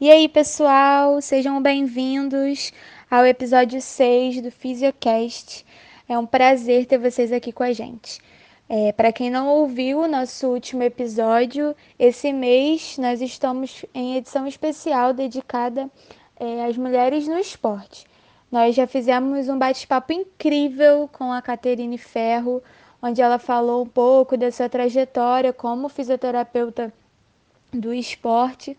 E aí, pessoal, sejam bem-vindos ao episódio 6 do Fisiocast. É um prazer ter vocês aqui com a gente. É, Para quem não ouviu o nosso último episódio, esse mês nós estamos em edição especial dedicada é, às mulheres no esporte. Nós já fizemos um bate-papo incrível com a Caterine Ferro, onde ela falou um pouco da sua trajetória como fisioterapeuta do esporte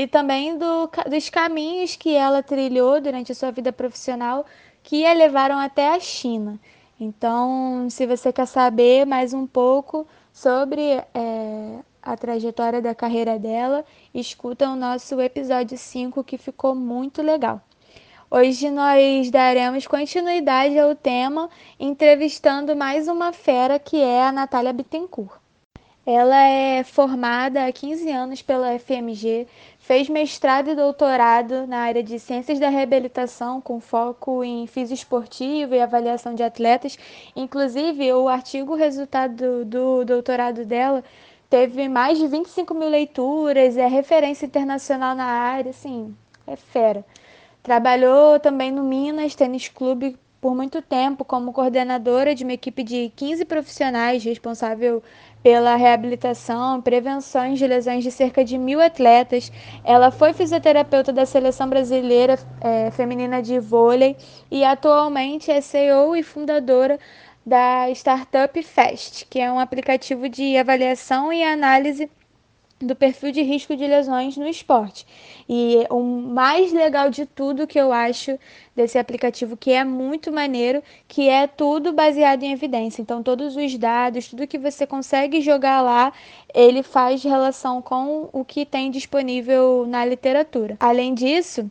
e também do, dos caminhos que ela trilhou durante a sua vida profissional que a levaram até a China. Então, se você quer saber mais um pouco sobre é, a trajetória da carreira dela, escuta o nosso episódio 5 que ficou muito legal. Hoje nós daremos continuidade ao tema entrevistando mais uma fera que é a Natália Bittencourt. Ela é formada há 15 anos pela FMG, fez mestrado e doutorado na área de Ciências da Reabilitação, com foco em fisioesportivo e avaliação de atletas. Inclusive, o artigo resultado do doutorado dela teve mais de 25 mil leituras, é referência internacional na área, assim, é fera. Trabalhou também no Minas Tênis Clube por muito tempo como coordenadora de uma equipe de 15 profissionais responsável pela reabilitação e prevenção de lesões de cerca de mil atletas. Ela foi fisioterapeuta da seleção brasileira é, feminina de vôlei e atualmente é CEO e fundadora da Startup Fast, que é um aplicativo de avaliação e análise do perfil de risco de lesões no esporte. E o mais legal de tudo que eu acho desse aplicativo, que é muito maneiro, que é tudo baseado em evidência. Então, todos os dados, tudo que você consegue jogar lá, ele faz relação com o que tem disponível na literatura. Além disso,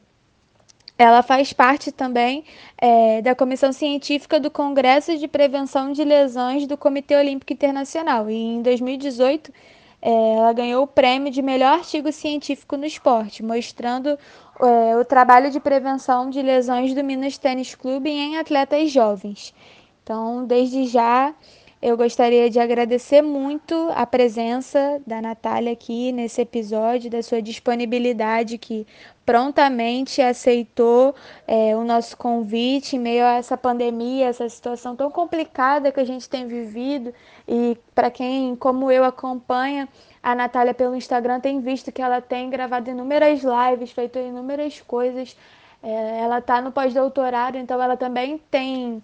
ela faz parte também é, da comissão científica do Congresso de Prevenção de Lesões do Comitê Olímpico Internacional. E em 2018 é, ela ganhou o prêmio de melhor artigo científico no esporte, mostrando é, o trabalho de prevenção de lesões do Minas Tênis Clube em atletas jovens. Então, desde já, eu gostaria de agradecer muito a presença da Natália aqui nesse episódio, da sua disponibilidade que prontamente aceitou é, o nosso convite em meio a essa pandemia, essa situação tão complicada que a gente tem vivido. E para quem, como eu, acompanha a Natália pelo Instagram, tem visto que ela tem gravado inúmeras lives, feito inúmeras coisas. É, ela está no pós-doutorado, então ela também tem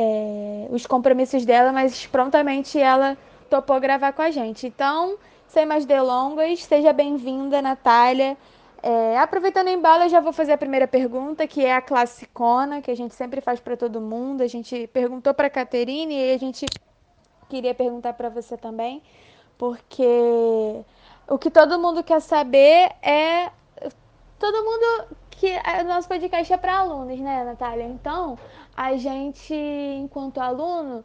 é, os compromissos dela, mas prontamente ela topou gravar com a gente. Então, sem mais delongas, seja bem-vinda, Natália. É, aproveitando em bala, eu já vou fazer a primeira pergunta, que é a classicona, que a gente sempre faz para todo mundo. A gente perguntou para a Caterine e a gente queria perguntar para você também, porque o que todo mundo quer saber é. Todo mundo que o nosso podcast é para alunos, né, Natália? Então, a gente, enquanto aluno,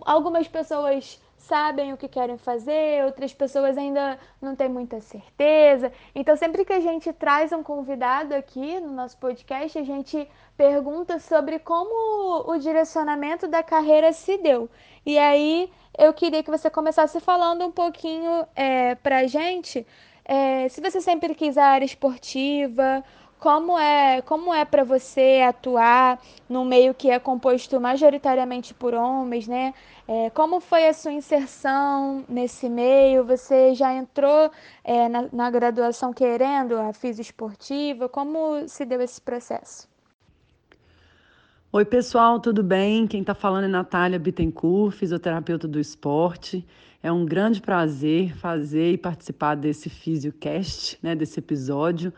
algumas pessoas sabem o que querem fazer, outras pessoas ainda não têm muita certeza. Então, sempre que a gente traz um convidado aqui no nosso podcast, a gente pergunta sobre como o direcionamento da carreira se deu. E aí, eu queria que você começasse falando um pouquinho é, pra gente é, se você sempre quis a área esportiva como é, como é para você atuar num meio que é composto majoritariamente por homens, né? É, como foi a sua inserção nesse meio? Você já entrou é, na, na, graduação querendo a fisioesportiva? Como se deu esse processo? Oi, pessoal, tudo bem? Quem está falando é Natália Bittencourt, fisioterapeuta do esporte. É um grande prazer fazer e participar desse Fisiocast, né, desse episódio.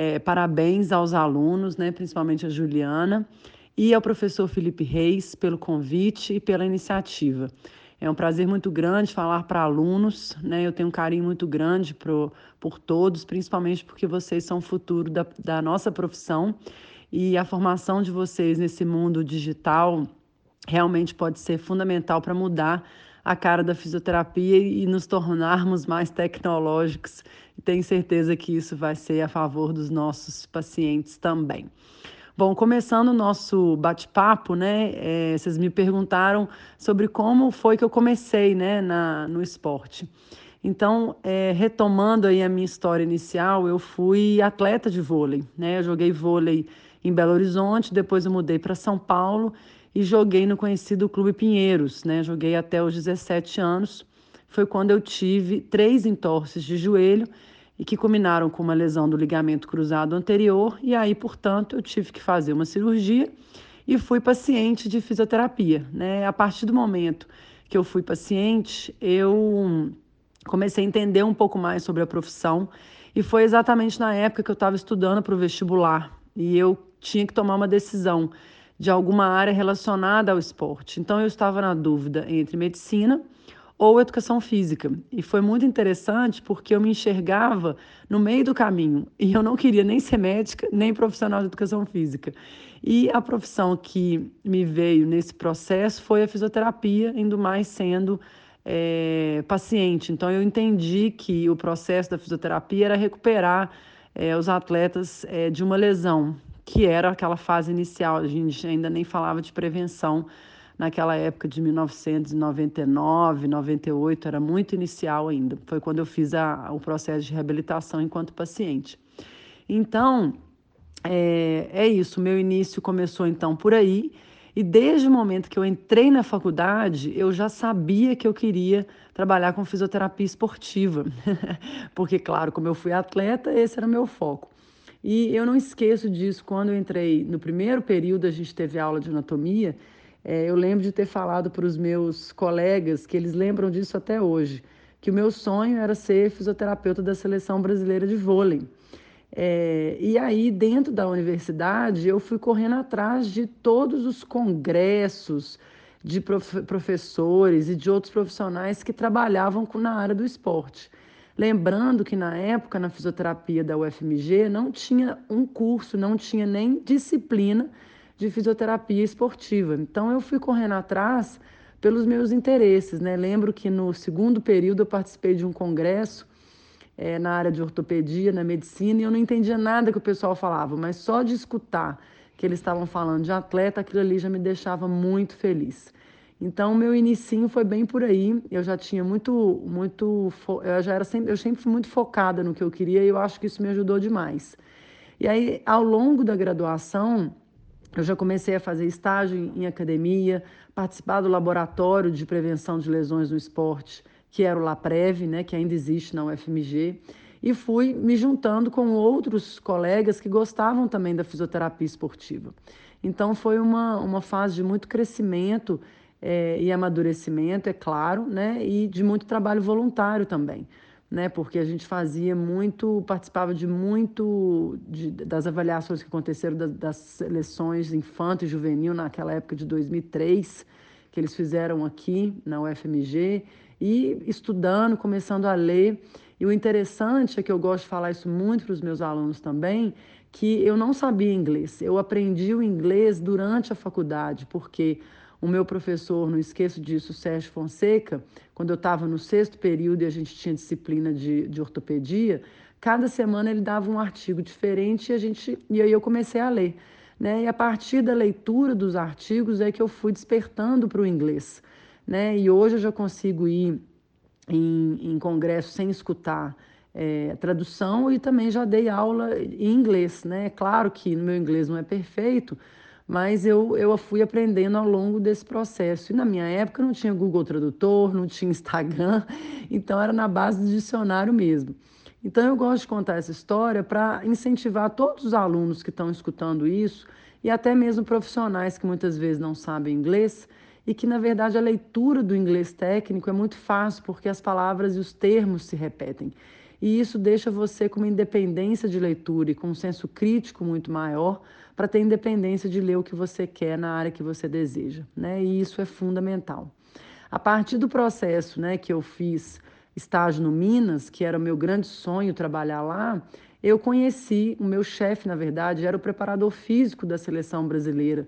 É, parabéns aos alunos, né, principalmente a Juliana, e ao professor Felipe Reis pelo convite e pela iniciativa. É um prazer muito grande falar para alunos, né? Eu tenho um carinho muito grande pro, por todos, principalmente porque vocês são o futuro da, da nossa profissão e a formação de vocês nesse mundo digital realmente pode ser fundamental para mudar a cara da fisioterapia e nos tornarmos mais tecnológicos. E tenho certeza que isso vai ser a favor dos nossos pacientes também. Bom, começando o nosso bate-papo, né? É, vocês me perguntaram sobre como foi que eu comecei, né, na, no esporte. Então, é, retomando aí a minha história inicial, eu fui atleta de vôlei, né? Eu joguei vôlei em Belo Horizonte, depois eu mudei para São Paulo e joguei no conhecido Clube Pinheiros, né? Joguei até os 17 anos. Foi quando eu tive três entorses de joelho e que culminaram com uma lesão do ligamento cruzado anterior, e aí, portanto, eu tive que fazer uma cirurgia e fui paciente de fisioterapia. Né? A partir do momento que eu fui paciente, eu comecei a entender um pouco mais sobre a profissão, e foi exatamente na época que eu estava estudando para o vestibular e eu tinha que tomar uma decisão de alguma área relacionada ao esporte. Então eu estava na dúvida entre medicina ou educação física. E foi muito interessante porque eu me enxergava no meio do caminho e eu não queria nem ser médica, nem profissional de educação física. E a profissão que me veio nesse processo foi a fisioterapia, indo mais sendo é, paciente. Então eu entendi que o processo da fisioterapia era recuperar é, os atletas é, de uma lesão, que era aquela fase inicial. A gente ainda nem falava de prevenção naquela época de 1999, 98, era muito inicial ainda. Foi quando eu fiz a, o processo de reabilitação enquanto paciente. Então, é, é isso. Meu início começou então por aí. E desde o momento que eu entrei na faculdade, eu já sabia que eu queria trabalhar com fisioterapia esportiva. Porque, claro, como eu fui atleta, esse era o meu foco. E eu não esqueço disso, quando eu entrei no primeiro período, a gente teve aula de anatomia, é, eu lembro de ter falado para os meus colegas, que eles lembram disso até hoje, que o meu sonho era ser fisioterapeuta da seleção brasileira de vôlei. É, e aí, dentro da universidade, eu fui correndo atrás de todos os congressos de prof professores e de outros profissionais que trabalhavam com, na área do esporte. Lembrando que na época, na fisioterapia da UFMG, não tinha um curso, não tinha nem disciplina de fisioterapia esportiva. Então eu fui correndo atrás pelos meus interesses. Né? Lembro que no segundo período eu participei de um congresso é, na área de ortopedia, na medicina, e eu não entendia nada que o pessoal falava, mas só de escutar que eles estavam falando de atleta, aquilo ali já me deixava muito feliz. Então, meu inicinho foi bem por aí. Eu já tinha muito, muito, eu já era sempre, eu sempre fui muito focada no que eu queria e eu acho que isso me ajudou demais. E aí, ao longo da graduação, eu já comecei a fazer estágio em academia, participar do laboratório de prevenção de lesões no esporte, que era o LAPREV, né, que ainda existe na UFMG, e fui me juntando com outros colegas que gostavam também da fisioterapia esportiva. Então foi uma, uma fase de muito crescimento é, e amadurecimento, é claro, né, e de muito trabalho voluntário também né? Porque a gente fazia muito, participava de muito de, das avaliações que aconteceram das, das seleções infanto e juvenil naquela época de 2003, que eles fizeram aqui na UFMG, e estudando, começando a ler. E o interessante é que eu gosto de falar isso muito para os meus alunos também, que eu não sabia inglês. Eu aprendi o inglês durante a faculdade, porque o meu professor, não esqueço disso, Sérgio Fonseca, quando eu estava no sexto período e a gente tinha disciplina de, de ortopedia, cada semana ele dava um artigo diferente e, a gente, e aí eu comecei a ler. Né? E a partir da leitura dos artigos é que eu fui despertando para o inglês. Né? E hoje eu já consigo ir em, em congresso sem escutar é, tradução e também já dei aula em inglês. Né? É claro que no meu inglês não é perfeito, mas eu, eu fui aprendendo ao longo desse processo. E na minha época não tinha Google Tradutor, não tinha Instagram, então era na base do dicionário mesmo. Então eu gosto de contar essa história para incentivar todos os alunos que estão escutando isso e até mesmo profissionais que muitas vezes não sabem inglês e que na verdade a leitura do inglês técnico é muito fácil porque as palavras e os termos se repetem. E isso deixa você com uma independência de leitura e com um senso crítico muito maior para ter independência de ler o que você quer na área que você deseja, né? E isso é fundamental. A partir do processo, né, que eu fiz estágio no Minas, que era o meu grande sonho trabalhar lá, eu conheci o meu chefe, na verdade, era o preparador físico da seleção brasileira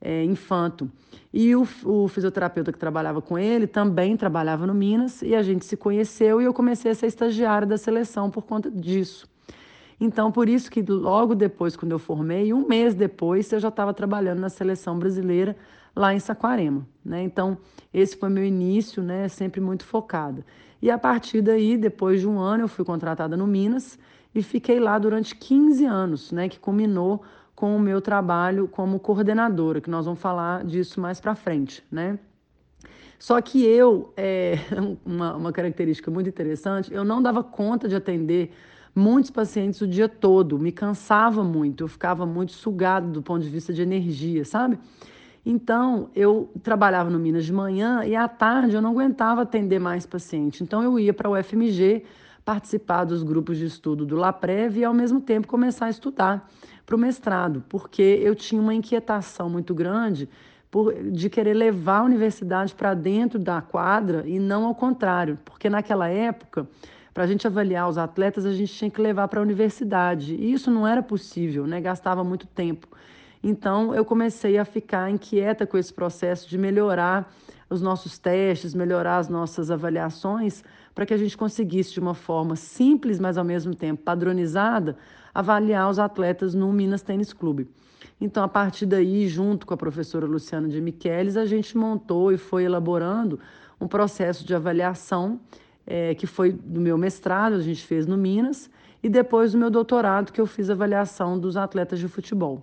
é, infanto. E o, o, fisioterapeuta que trabalhava com ele também trabalhava no Minas e a gente se conheceu e eu comecei a ser estagiária da seleção por conta disso. Então, por isso que logo depois, quando eu formei, um mês depois, eu já estava trabalhando na seleção brasileira lá em Saquarema. Né? Então, esse foi meu início, né? sempre muito focada. E a partir daí, depois de um ano, eu fui contratada no Minas e fiquei lá durante 15 anos, né? que culminou com o meu trabalho como coordenadora, que nós vamos falar disso mais para frente. Né? Só que eu, é, uma, uma característica muito interessante, eu não dava conta de atender muitos pacientes o dia todo, me cansava muito, eu ficava muito sugado do ponto de vista de energia, sabe? Então, eu trabalhava no Minas de manhã e à tarde eu não aguentava atender mais paciente. Então, eu ia para o UFMG participar dos grupos de estudo do LAPREV e, ao mesmo tempo, começar a estudar para o mestrado, porque eu tinha uma inquietação muito grande por, de querer levar a universidade para dentro da quadra e não ao contrário, porque naquela época para a gente avaliar os atletas, a gente tinha que levar para a universidade. E isso não era possível, né? gastava muito tempo. Então, eu comecei a ficar inquieta com esse processo de melhorar os nossos testes, melhorar as nossas avaliações, para que a gente conseguisse, de uma forma simples, mas ao mesmo tempo padronizada, avaliar os atletas no Minas Tênis Clube. Então, a partir daí, junto com a professora Luciana de Micheles, a gente montou e foi elaborando um processo de avaliação é, que foi do meu mestrado, a gente fez no Minas, e depois do meu doutorado, que eu fiz avaliação dos atletas de futebol.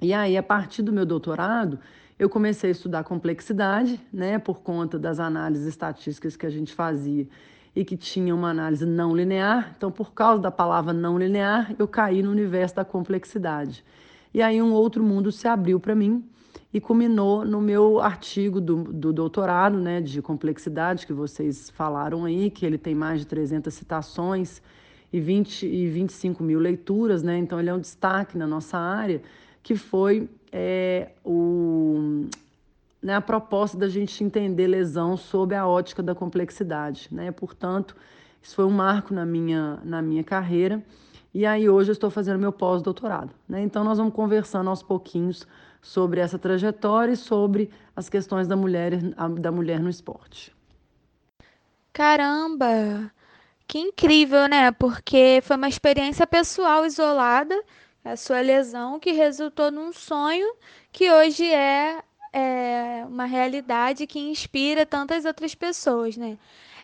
E aí, a partir do meu doutorado, eu comecei a estudar complexidade, né, por conta das análises estatísticas que a gente fazia e que tinha uma análise não linear. Então, por causa da palavra não linear, eu caí no universo da complexidade. E aí um outro mundo se abriu para mim, e culminou no meu artigo do, do doutorado né, de complexidade, que vocês falaram aí, que ele tem mais de 300 citações e, 20, e 25 mil leituras, né? então ele é um destaque na nossa área, que foi é, o, né, a proposta da gente entender lesão sob a ótica da complexidade. Né? Portanto, isso foi um marco na minha, na minha carreira. E aí hoje eu estou fazendo meu pós-doutorado. Né? Então nós vamos conversando aos pouquinhos sobre essa trajetória e sobre as questões da mulher, da mulher no esporte. Caramba! Que incrível, né? Porque foi uma experiência pessoal isolada, a sua lesão, que resultou num sonho que hoje é, é uma realidade que inspira tantas outras pessoas, né?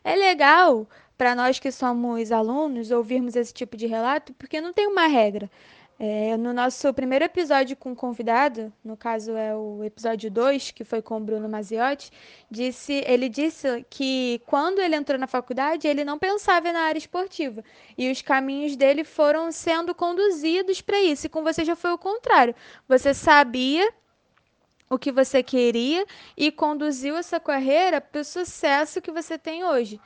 É legal para nós que somos alunos ouvirmos esse tipo de relato, porque não tem uma regra. É, no nosso primeiro episódio com o convidado, no caso é o episódio 2, que foi com o Bruno Maziotti, disse, ele disse que quando ele entrou na faculdade, ele não pensava na área esportiva. E os caminhos dele foram sendo conduzidos para isso. E com você já foi o contrário. Você sabia o que você queria e conduziu essa carreira para o sucesso que você tem hoje.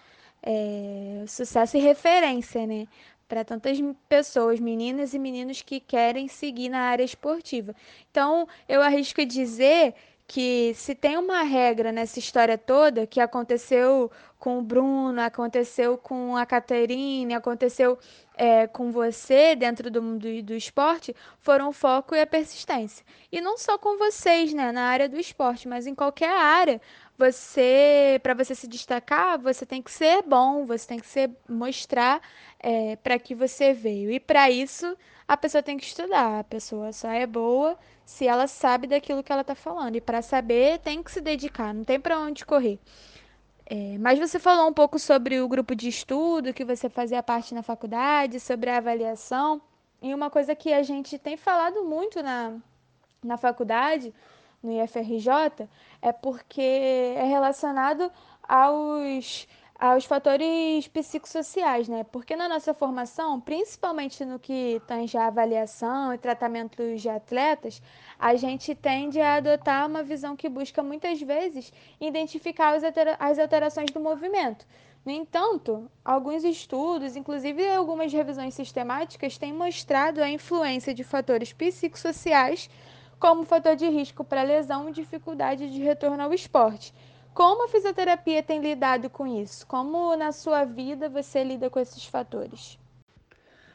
É, sucesso e referência, né? Para tantas pessoas, meninas e meninos que querem seguir na área esportiva. Então, eu arrisco dizer que se tem uma regra nessa história toda, que aconteceu com o Bruno, aconteceu com a Caterine, aconteceu é, com você dentro do mundo do esporte, foram o foco e a persistência. E não só com vocês, né, na área do esporte, mas em qualquer área, você, para você se destacar, você tem que ser bom, você tem que ser mostrar é, para que você veio. E para isso, a pessoa tem que estudar. A pessoa só é boa se ela sabe daquilo que ela está falando. E para saber, tem que se dedicar, não tem para onde correr. É, mas você falou um pouco sobre o grupo de estudo que você fazia parte na faculdade, sobre a avaliação. E uma coisa que a gente tem falado muito na, na faculdade no IFRJ é porque é relacionado aos, aos fatores psicossociais, né? Porque na nossa formação, principalmente no que tange a avaliação e tratamentos de atletas, a gente tende a adotar uma visão que busca muitas vezes identificar as alterações do movimento. No entanto, alguns estudos, inclusive algumas revisões sistemáticas, têm mostrado a influência de fatores psicossociais como fator de risco para lesão e dificuldade de retorno ao esporte. Como a fisioterapia tem lidado com isso? Como na sua vida você lida com esses fatores?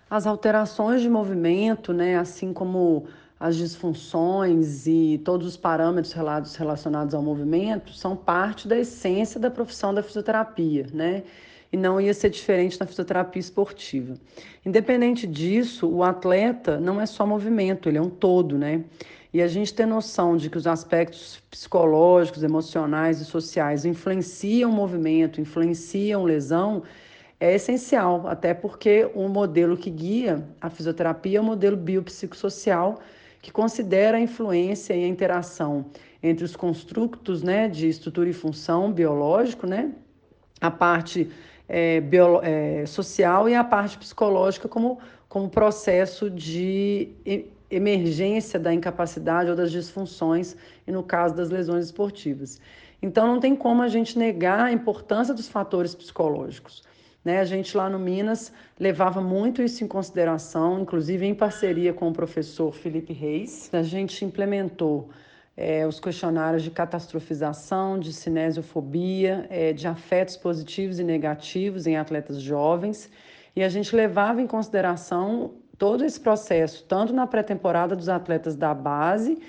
As alterações de movimento, né, assim como as disfunções e todos os parâmetros relacionados ao movimento são parte da essência da profissão da fisioterapia, né? E não ia ser diferente na fisioterapia esportiva. Independente disso, o atleta não é só movimento, ele é um todo, né? E a gente ter noção de que os aspectos psicológicos, emocionais e sociais influenciam movimento, influenciam lesão, é essencial, até porque o modelo que guia a fisioterapia é o modelo biopsicossocial, que considera a influência e a interação entre os construtos né, de estrutura e função biológico, né, a parte é, bio, é, social e a parte psicológica como, como processo de emergência da incapacidade ou das disfunções, e no caso das lesões esportivas. Então, não tem como a gente negar a importância dos fatores psicológicos. Né? A gente lá no Minas levava muito isso em consideração, inclusive em parceria com o professor Felipe Reis. A gente implementou é, os questionários de catastrofização, de cinesiofobia, é, de afetos positivos e negativos em atletas jovens, e a gente levava em consideração todo esse processo, tanto na pré-temporada dos atletas da base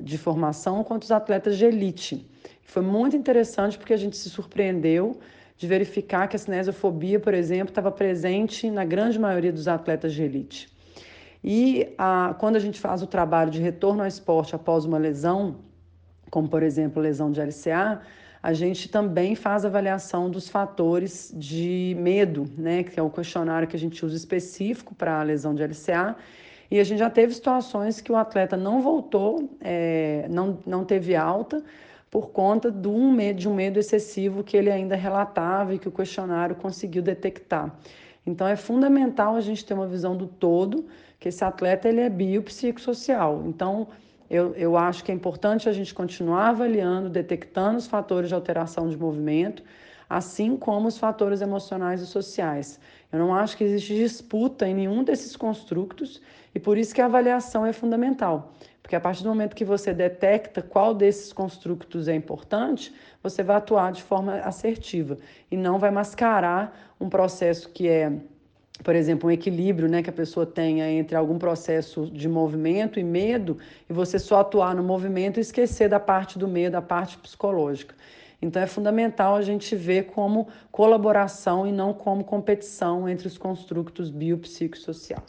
de formação, quanto os atletas de elite. Foi muito interessante porque a gente se surpreendeu de verificar que a cinesiofobia, por exemplo, estava presente na grande maioria dos atletas de elite. E a, quando a gente faz o trabalho de retorno ao esporte após uma lesão, como por exemplo lesão de LCA, a gente também faz avaliação dos fatores de medo, né, que é o questionário que a gente usa específico para a lesão de LCA. E a gente já teve situações que o atleta não voltou, é, não, não teve alta, por conta de um, medo, de um medo excessivo que ele ainda relatava e que o questionário conseguiu detectar. Então é fundamental a gente ter uma visão do todo, que esse atleta ele é biopsicossocial. Então eu, eu acho que é importante a gente continuar avaliando, detectando os fatores de alteração de movimento, assim como os fatores emocionais e sociais. Eu não acho que existe disputa em nenhum desses construtos e por isso que a avaliação é fundamental. Porque a partir do momento que você detecta qual desses construtos é importante, você vai atuar de forma assertiva e não vai mascarar um processo que é por exemplo, um equilíbrio né, que a pessoa tenha entre algum processo de movimento e medo, e você só atuar no movimento e esquecer da parte do medo, da parte psicológica. Então é fundamental a gente ver como colaboração e não como competição entre os construtos biopsicossocial.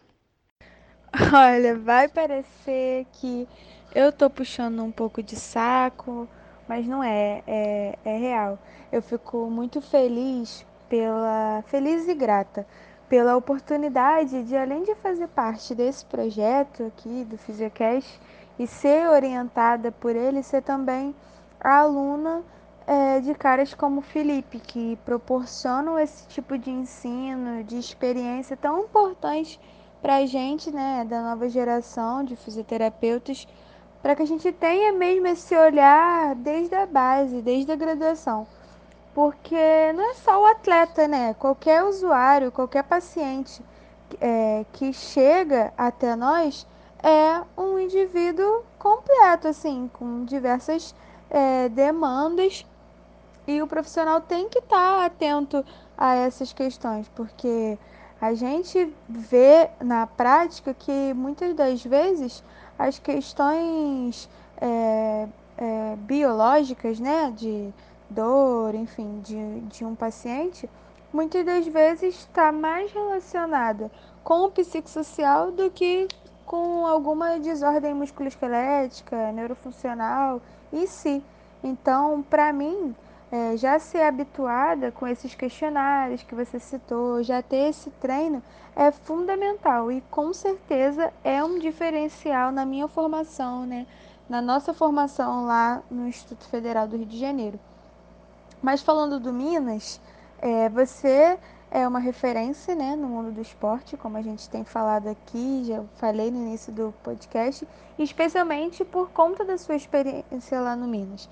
Olha, vai parecer que eu tô puxando um pouco de saco, mas não é, é, é real. Eu fico muito feliz pela feliz e grata pela oportunidade de, além de fazer parte desse projeto aqui do Fisiocast e ser orientada por ele, ser também a aluna é, de caras como Felipe, que proporcionam esse tipo de ensino, de experiência tão importante para a gente, né, da nova geração de fisioterapeutas, para que a gente tenha mesmo esse olhar desde a base, desde a graduação porque não é só o atleta, né? Qualquer usuário, qualquer paciente é, que chega até nós é um indivíduo completo, assim, com diversas é, demandas e o profissional tem que estar tá atento a essas questões, porque a gente vê na prática que muitas das vezes as questões é, é, biológicas, né, de dor, enfim, de, de um paciente, muitas das vezes está mais relacionada com o psicossocial do que com alguma desordem musculoesquelética, neurofuncional e si. Então, para mim, é, já ser habituada com esses questionários que você citou, já ter esse treino é fundamental e com certeza é um diferencial na minha formação, né? Na nossa formação lá no Instituto Federal do Rio de Janeiro. Mas falando do Minas, é, você é uma referência né, no mundo do esporte, como a gente tem falado aqui, já falei no início do podcast, especialmente por conta da sua experiência lá no Minas.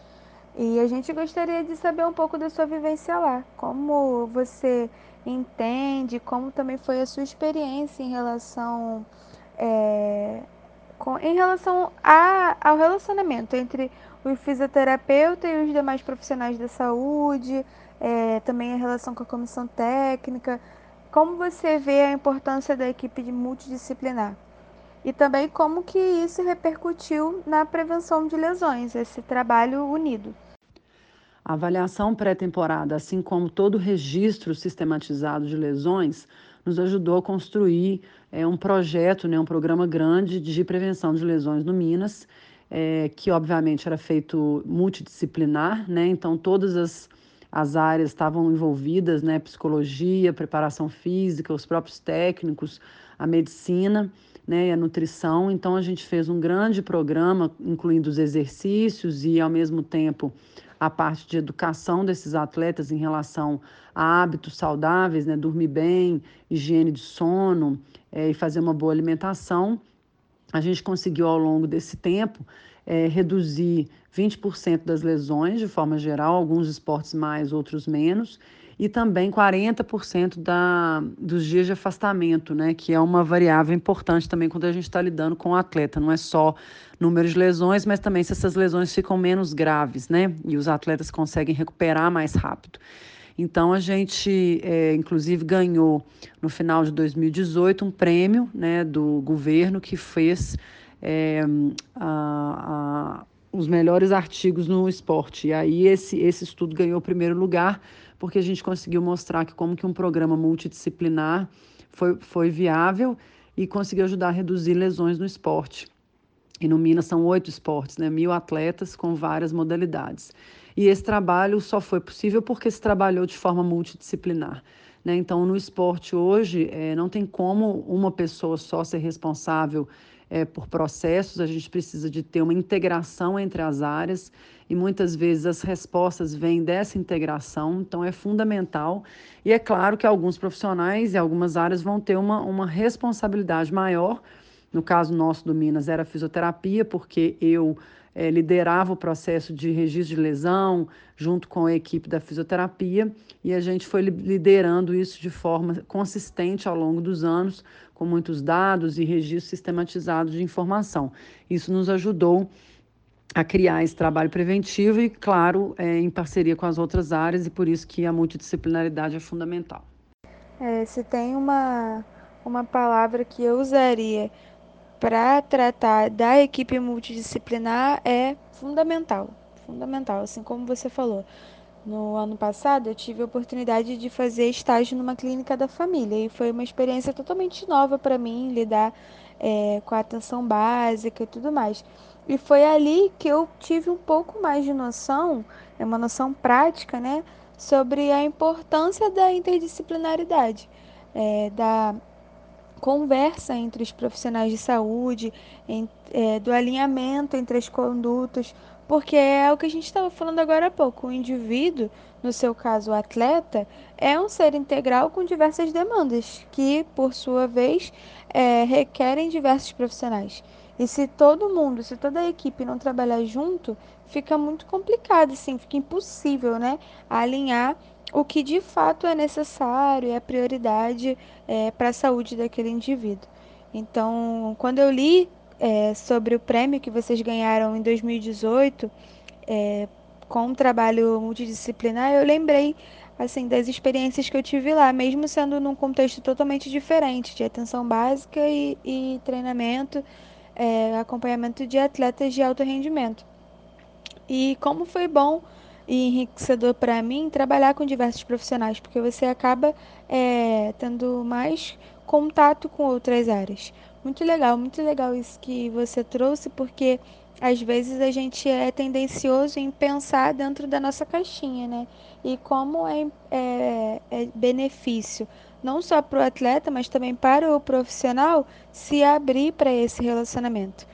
E a gente gostaria de saber um pouco da sua vivência lá, como você entende, como também foi a sua experiência em relação é, com, em relação a, ao relacionamento entre o fisioterapeuta e os demais profissionais da saúde, é, também a relação com a comissão técnica. Como você vê a importância da equipe multidisciplinar? e também como que isso repercutiu na prevenção de lesões, esse trabalho unido. A avaliação pré-temporada, assim como todo registro sistematizado de lesões, nos ajudou a construir é, um projeto, né, um programa grande de prevenção de lesões no Minas, é, que obviamente era feito multidisciplinar, né, então todas as, as áreas estavam envolvidas, né, psicologia, preparação física, os próprios técnicos, a medicina né, e a nutrição. Então a gente fez um grande programa, incluindo os exercícios e ao mesmo tempo a parte de educação desses atletas em relação a hábitos saudáveis, né, dormir bem, higiene de sono é, e fazer uma boa alimentação. A gente conseguiu ao longo desse tempo é, reduzir 20% das lesões de forma geral, alguns esportes mais, outros menos, e também 40% da, dos dias de afastamento, né, que é uma variável importante também quando a gente está lidando com o atleta. Não é só número de lesões, mas também se essas lesões ficam menos graves, né, e os atletas conseguem recuperar mais rápido. Então a gente, é, inclusive, ganhou no final de 2018 um prêmio né, do governo que fez é, a, a, os melhores artigos no esporte. E aí esse, esse estudo ganhou o primeiro lugar porque a gente conseguiu mostrar que como que um programa multidisciplinar foi, foi viável e conseguiu ajudar a reduzir lesões no esporte. E no Minas são oito esportes, né? mil atletas com várias modalidades. E esse trabalho só foi possível porque se trabalhou de forma multidisciplinar. Né? Então, no esporte hoje, é, não tem como uma pessoa só ser responsável é, por processos, a gente precisa de ter uma integração entre as áreas e muitas vezes as respostas vêm dessa integração, então é fundamental. E é claro que alguns profissionais e algumas áreas vão ter uma, uma responsabilidade maior. No caso nosso do Minas era fisioterapia, porque eu é, liderava o processo de registro de lesão junto com a equipe da fisioterapia e a gente foi liderando isso de forma consistente ao longo dos anos, com muitos dados e registros sistematizados de informação. Isso nos ajudou a criar esse trabalho preventivo e, claro, é, em parceria com as outras áreas, e por isso que a multidisciplinaridade é fundamental. É, se tem uma, uma palavra que eu usaria para tratar da equipe multidisciplinar é fundamental. Fundamental, assim como você falou. No ano passado, eu tive a oportunidade de fazer estágio numa clínica da família e foi uma experiência totalmente nova para mim lidar é, com a atenção básica e tudo mais. E foi ali que eu tive um pouco mais de noção, é uma noção prática, né, sobre a importância da interdisciplinaridade, é, da conversa entre os profissionais de saúde, em, é, do alinhamento entre as condutas, porque é o que a gente estava falando agora há pouco. O indivíduo, no seu caso o atleta, é um ser integral com diversas demandas, que, por sua vez, é, requerem diversos profissionais. E se todo mundo, se toda a equipe não trabalhar junto, fica muito complicado, assim, fica impossível, né? Alinhar o que de fato é necessário, é prioridade é, para a saúde daquele indivíduo. Então, quando eu li é, sobre o prêmio que vocês ganharam em 2018, é, com um trabalho multidisciplinar, eu lembrei assim das experiências que eu tive lá, mesmo sendo num contexto totalmente diferente de atenção básica e, e treinamento é, acompanhamento de atletas de alto rendimento. E como foi bom e enriquecedor para mim trabalhar com diversos profissionais, porque você acaba é, tendo mais contato com outras áreas. Muito legal, muito legal isso que você trouxe, porque às vezes a gente é tendencioso em pensar dentro da nossa caixinha, né? E como é, é, é benefício não só para o atleta, mas também para o profissional se abrir para esse relacionamento.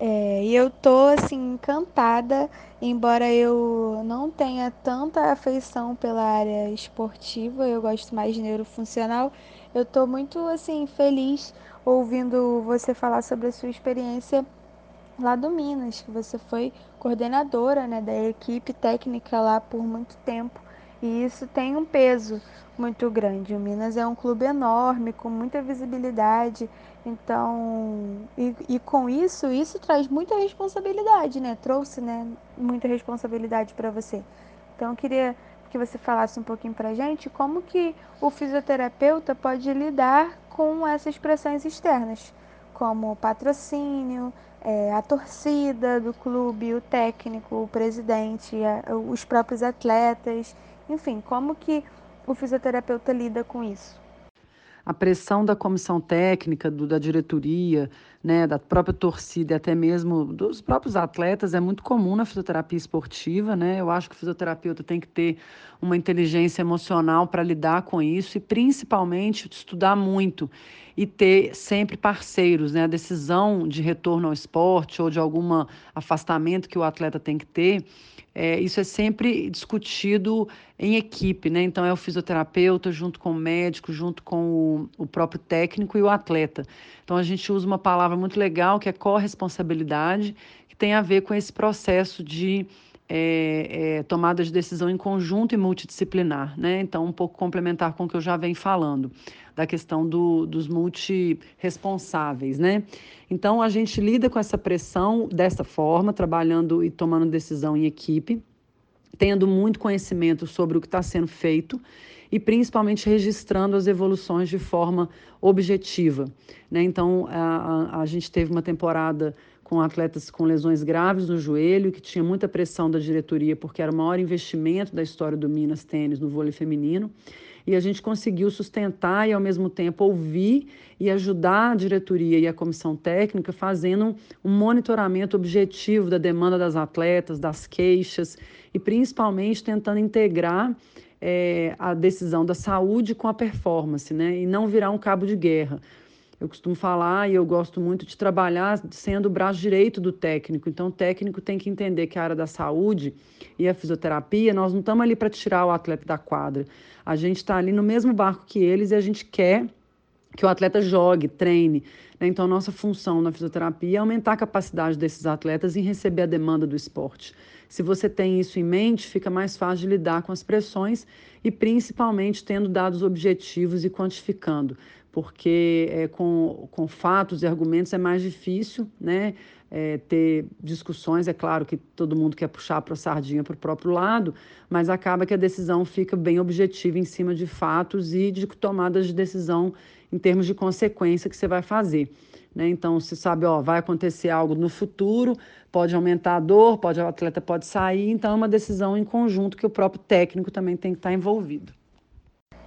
É, e eu tô assim encantada, embora eu não tenha tanta afeição pela área esportiva, eu gosto mais de neurofuncional. Eu tô muito assim feliz ouvindo você falar sobre a sua experiência lá do Minas, que você foi coordenadora, né, da equipe técnica lá por muito tempo. E isso tem um peso muito grande. O Minas é um clube enorme, com muita visibilidade. Então, e, e com isso, isso traz muita responsabilidade, né? Trouxe, né, muita responsabilidade para você. Então, eu queria que você falasse um pouquinho para gente como que o fisioterapeuta pode lidar com essas pressões externas. como patrocínio, é, a torcida do clube, o técnico, o presidente, a, os próprios atletas, enfim, como que o fisioterapeuta lida com isso? A pressão da comissão técnica, do, da diretoria, né, da própria torcida e até mesmo dos próprios atletas é muito comum na fisioterapia esportiva. Né? Eu acho que o fisioterapeuta tem que ter uma inteligência emocional para lidar com isso e principalmente estudar muito e ter sempre parceiros. Né? A decisão de retorno ao esporte ou de algum afastamento que o atleta tem que ter é, isso é sempre discutido em equipe, né? Então é o fisioterapeuta junto com o médico, junto com o, próprio técnico e o atleta. Então a gente usa uma palavra muito legal que é corresponsabilidade, que tem a ver com esse processo de é, é, tomada de decisão em conjunto e multidisciplinar, né? Então, um pouco complementar com o que eu já venho falando, da questão do, dos multiresponsáveis, né? Então, a gente lida com essa pressão dessa forma, trabalhando e tomando decisão em equipe, tendo muito conhecimento sobre o que está sendo feito e principalmente registrando as evoluções de forma objetiva. Né? Então, a, a, a gente teve uma temporada com atletas com lesões graves no joelho, que tinha muita pressão da diretoria, porque era o maior investimento da história do Minas Tênis no vôlei feminino. E a gente conseguiu sustentar e, ao mesmo tempo, ouvir e ajudar a diretoria e a comissão técnica fazendo um monitoramento objetivo da demanda das atletas, das queixas e, principalmente, tentando integrar é, a decisão da saúde com a performance, né? E não virar um cabo de guerra. Eu costumo falar e eu gosto muito de trabalhar sendo o braço direito do técnico. Então, o técnico tem que entender que a área da saúde e a fisioterapia, nós não estamos ali para tirar o atleta da quadra. A gente está ali no mesmo barco que eles e a gente quer que o atleta jogue, treine. Né? Então, nossa função na fisioterapia é aumentar a capacidade desses atletas em receber a demanda do esporte. Se você tem isso em mente, fica mais fácil de lidar com as pressões e principalmente tendo dados objetivos e quantificando porque é, com, com fatos e argumentos é mais difícil né, é, ter discussões. É claro que todo mundo quer puxar para a sardinha para o próprio lado, mas acaba que a decisão fica bem objetiva em cima de fatos e de tomadas de decisão em termos de consequência que você vai fazer. Né? Então, se sabe, ó, vai acontecer algo no futuro, pode aumentar a dor, pode, o atleta pode sair, então é uma decisão em conjunto que o próprio técnico também tem que estar envolvido.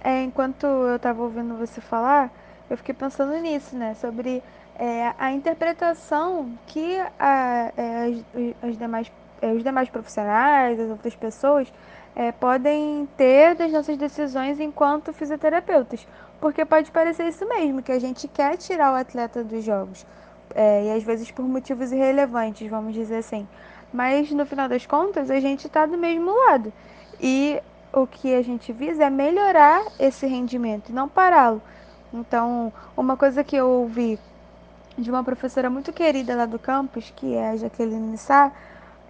É, enquanto eu estava ouvindo você falar, eu fiquei pensando nisso, né? Sobre é, a interpretação que a, é, as demais, é, os demais profissionais, as outras pessoas, é, podem ter das nossas decisões enquanto fisioterapeutas. Porque pode parecer isso mesmo, que a gente quer tirar o atleta dos jogos. É, e às vezes por motivos irrelevantes, vamos dizer assim. Mas no final das contas, a gente está do mesmo lado. E o que a gente visa é melhorar esse rendimento, não pará-lo. Então, uma coisa que eu ouvi de uma professora muito querida lá do campus, que é a Jaqueline Sá,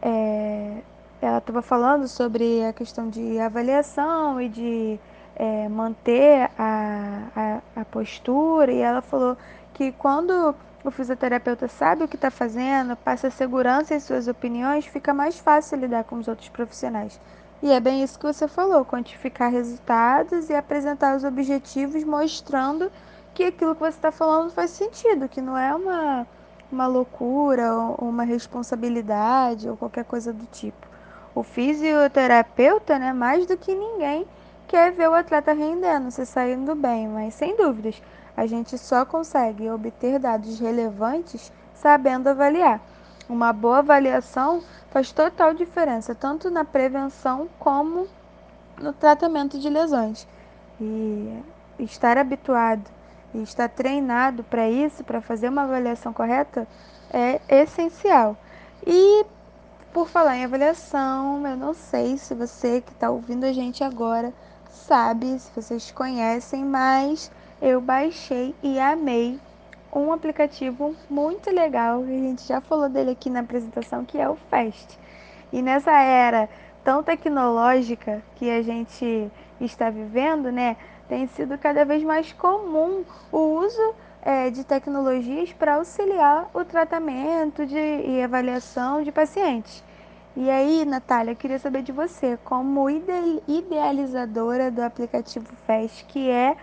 é, ela estava falando sobre a questão de avaliação e de é, manter a, a, a postura, e ela falou que quando o fisioterapeuta sabe o que está fazendo, passa segurança em suas opiniões, fica mais fácil lidar com os outros profissionais. E é bem isso que você falou, quantificar resultados e apresentar os objetivos mostrando que aquilo que você está falando faz sentido, que não é uma, uma loucura ou uma responsabilidade ou qualquer coisa do tipo. O fisioterapeuta, né, mais do que ninguém, quer ver o atleta rendendo, se saindo bem, mas sem dúvidas, a gente só consegue obter dados relevantes sabendo avaliar. Uma boa avaliação faz total diferença, tanto na prevenção como no tratamento de lesões. E estar habituado e estar treinado para isso, para fazer uma avaliação correta, é essencial. E por falar em avaliação, eu não sei se você que está ouvindo a gente agora sabe, se vocês conhecem, mas eu baixei e amei um aplicativo muito legal, a gente já falou dele aqui na apresentação, que é o Fast. E nessa era tão tecnológica que a gente está vivendo, né, tem sido cada vez mais comum o uso é, de tecnologias para auxiliar o tratamento de, e avaliação de pacientes. E aí, Natália, eu queria saber de você, como idealizadora do aplicativo FAST, que é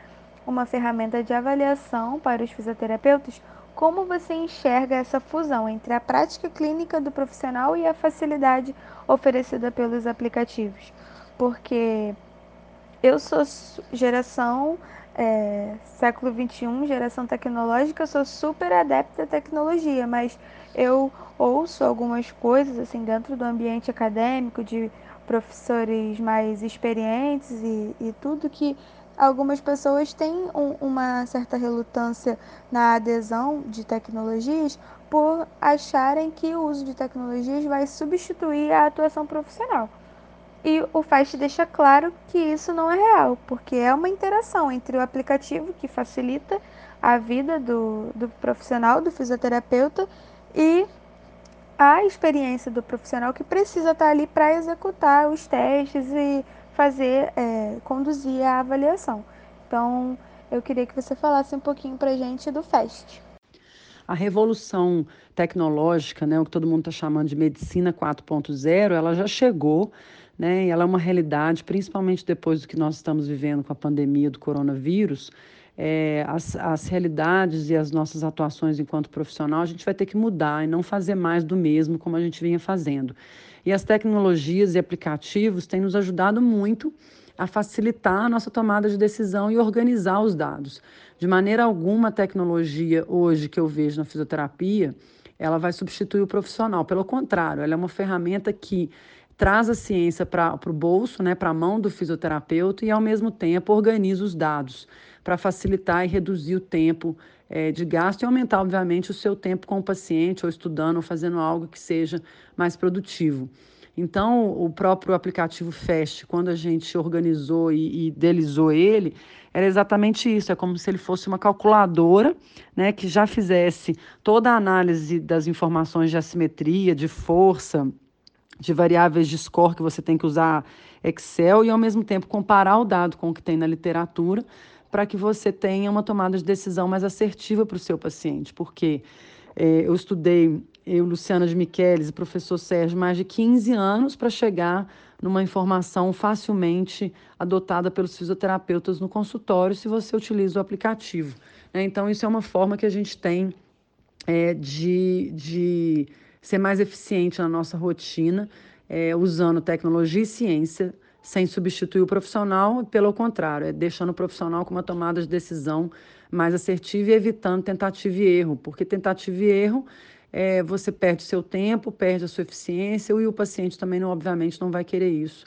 uma ferramenta de avaliação para os fisioterapeutas, como você enxerga essa fusão entre a prática clínica do profissional e a facilidade oferecida pelos aplicativos? Porque eu sou geração é, século 21, geração tecnológica, sou super adepta à tecnologia, mas eu ouço algumas coisas assim dentro do ambiente acadêmico de professores mais experientes e, e tudo que algumas pessoas têm um, uma certa relutância na adesão de tecnologias por acharem que o uso de tecnologias vai substituir a atuação profissional. E o FAST deixa claro que isso não é real, porque é uma interação entre o aplicativo que facilita a vida do, do profissional, do fisioterapeuta, e a experiência do profissional que precisa estar ali para executar os testes e fazer, é, conduzir a avaliação. Então, eu queria que você falasse um pouquinho para a gente do FAST. A revolução tecnológica, né, o que todo mundo está chamando de medicina 4.0, ela já chegou, né, ela é uma realidade, principalmente depois do que nós estamos vivendo com a pandemia do coronavírus. É, as, as realidades e as nossas atuações enquanto profissional, a gente vai ter que mudar e não fazer mais do mesmo como a gente vinha fazendo. E as tecnologias e aplicativos têm nos ajudado muito a facilitar a nossa tomada de decisão e organizar os dados. De maneira alguma, a tecnologia hoje que eu vejo na fisioterapia, ela vai substituir o profissional. Pelo contrário, ela é uma ferramenta que traz a ciência para o bolso, né, para a mão do fisioterapeuta e, ao mesmo tempo, organiza os dados para facilitar e reduzir o tempo é, de gasto e aumentar, obviamente, o seu tempo com o paciente, ou estudando, ou fazendo algo que seja mais produtivo. Então, o próprio aplicativo FAST, quando a gente organizou e, e idealizou ele, era exatamente isso. É como se ele fosse uma calculadora né, que já fizesse toda a análise das informações de assimetria, de força, de variáveis de score que você tem que usar Excel e, ao mesmo tempo, comparar o dado com o que tem na literatura para que você tenha uma tomada de decisão mais assertiva para o seu paciente, porque é, eu estudei, eu, Luciana de Micheles e professor Sérgio, mais de 15 anos para chegar numa informação facilmente adotada pelos fisioterapeutas no consultório, se você utiliza o aplicativo. Né? Então, isso é uma forma que a gente tem é, de, de ser mais eficiente na nossa rotina, é, usando tecnologia e ciência sem substituir o profissional, pelo contrário, é deixando o profissional com uma tomada de decisão mais assertiva e evitando tentativa e erro, porque tentativa e erro é, você perde seu tempo, perde a sua eficiência e o paciente também, não, obviamente, não vai querer isso,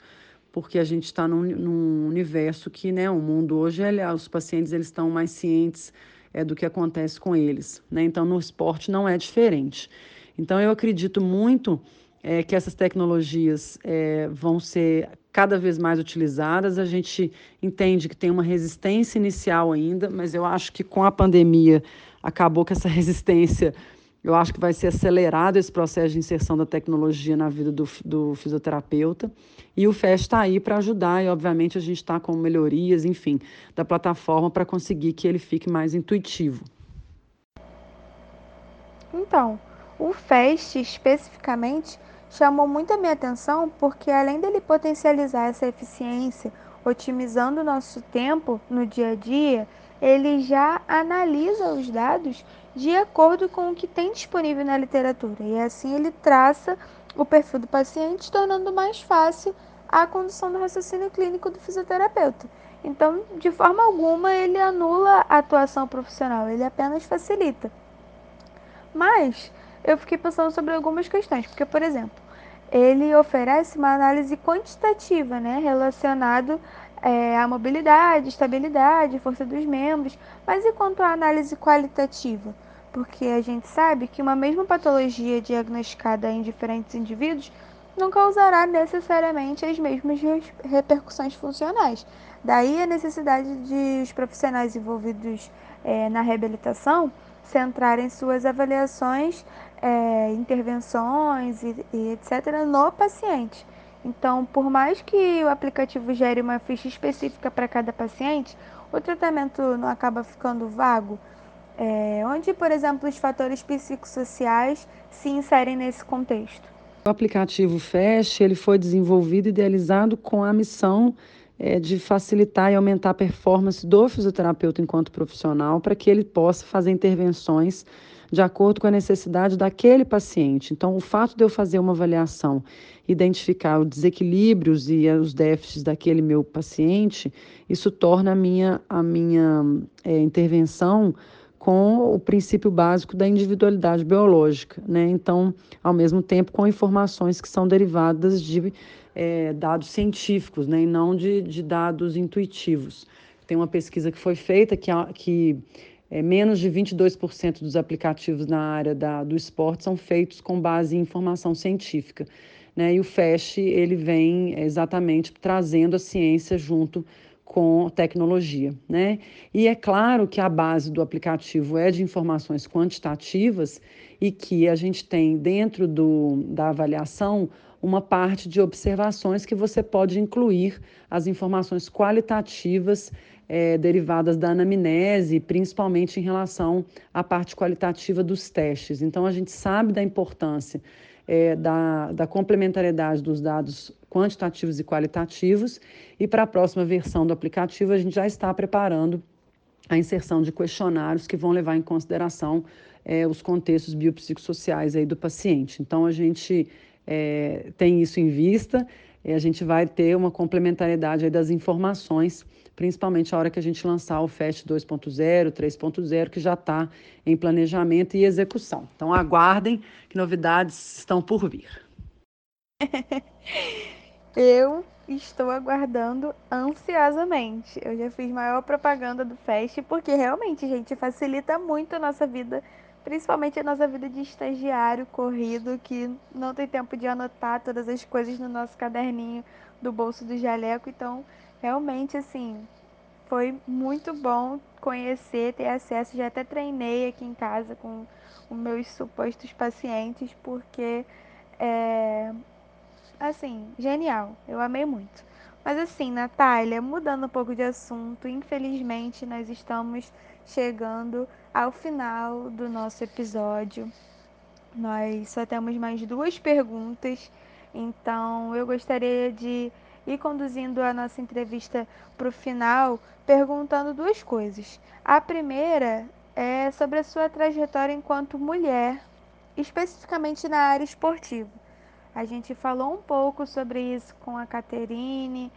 porque a gente está num, num, universo que, né, o mundo hoje, ele, os pacientes eles estão mais cientes é, do que acontece com eles, né? Então, no esporte não é diferente. Então, eu acredito muito é, que essas tecnologias é, vão ser cada vez mais utilizadas. A gente entende que tem uma resistência inicial ainda, mas eu acho que com a pandemia acabou que essa resistência, eu acho que vai ser acelerado esse processo de inserção da tecnologia na vida do, do fisioterapeuta. E o FEST está aí para ajudar, e obviamente a gente está com melhorias, enfim, da plataforma para conseguir que ele fique mais intuitivo. Então, o FEST especificamente chamou muito a minha atenção porque, além dele potencializar essa eficiência, otimizando o nosso tempo no dia a dia, ele já analisa os dados de acordo com o que tem disponível na literatura e assim ele traça o perfil do paciente, tornando mais fácil a condução do raciocínio clínico do fisioterapeuta. Então, de forma alguma, ele anula a atuação profissional, ele apenas facilita. Mas eu fiquei pensando sobre algumas questões, porque, por exemplo, ele oferece uma análise quantitativa, né, relacionado é, à mobilidade, estabilidade, força dos membros, mas e quanto à análise qualitativa? Porque a gente sabe que uma mesma patologia diagnosticada em diferentes indivíduos não causará necessariamente as mesmas repercussões funcionais. Daí a necessidade de os profissionais envolvidos é, na reabilitação centrarem suas avaliações é, intervenções e, e etc. no paciente. Então, por mais que o aplicativo gere uma ficha específica para cada paciente, o tratamento não acaba ficando vago, é, onde, por exemplo, os fatores psicossociais se inserem nesse contexto. O aplicativo FAST ele foi desenvolvido e idealizado com a missão é, de facilitar e aumentar a performance do fisioterapeuta enquanto profissional para que ele possa fazer intervenções de acordo com a necessidade daquele paciente. Então, o fato de eu fazer uma avaliação, identificar os desequilíbrios e os déficits daquele meu paciente, isso torna a minha, a minha é, intervenção com o princípio básico da individualidade biológica, né? Então, ao mesmo tempo, com informações que são derivadas de é, dados científicos, né? E não de, de dados intuitivos. Tem uma pesquisa que foi feita que, que é, menos de 22% dos aplicativos na área da, do esporte são feitos com base em informação científica. Né? E o FAST ele vem exatamente trazendo a ciência junto com tecnologia, né? E é claro que a base do aplicativo é de informações quantitativas e que a gente tem dentro do, da avaliação uma parte de observações que você pode incluir as informações qualitativas é, derivadas da anamnese, principalmente em relação à parte qualitativa dos testes. Então, a gente sabe da importância é, da, da complementariedade dos dados quantitativos e qualitativos, e para a próxima versão do aplicativo, a gente já está preparando a inserção de questionários que vão levar em consideração é, os contextos biopsicossociais aí do paciente. Então, a gente é, tem isso em vista e a gente vai ter uma complementariedade das informações principalmente a hora que a gente lançar o FEST 2.0, 3.0, que já está em planejamento e execução. Então aguardem que novidades estão por vir. Eu estou aguardando ansiosamente. Eu já fiz maior propaganda do FEST, porque realmente, gente, facilita muito a nossa vida, principalmente a nossa vida de estagiário corrido, que não tem tempo de anotar todas as coisas no nosso caderninho do bolso do jaleco. Então, realmente, assim, foi muito bom conhecer, ter acesso. Já até treinei aqui em casa com os meus supostos pacientes, porque é, assim, genial. Eu amei muito. Mas assim, Natália, mudando um pouco de assunto, infelizmente nós estamos chegando ao final do nosso episódio. Nós só temos mais duas perguntas, então eu gostaria de e conduzindo a nossa entrevista para o final, perguntando duas coisas. A primeira é sobre a sua trajetória enquanto mulher, especificamente na área esportiva. A gente falou um pouco sobre isso com a Caterine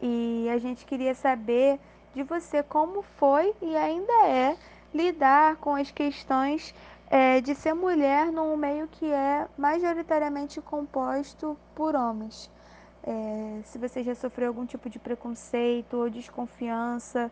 e a gente queria saber de você como foi e ainda é lidar com as questões é, de ser mulher num meio que é majoritariamente composto por homens é, se você já sofreu algum tipo de preconceito ou desconfiança,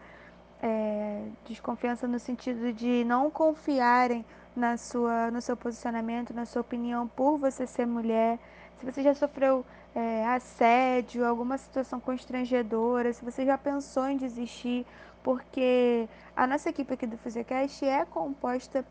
é, desconfiança no sentido de não confiarem na sua, no seu posicionamento, na sua opinião por você ser mulher, se você já sofreu é, assédio, alguma situação constrangedora, se você já pensou em desistir, porque a nossa equipe aqui do Fusecast é composta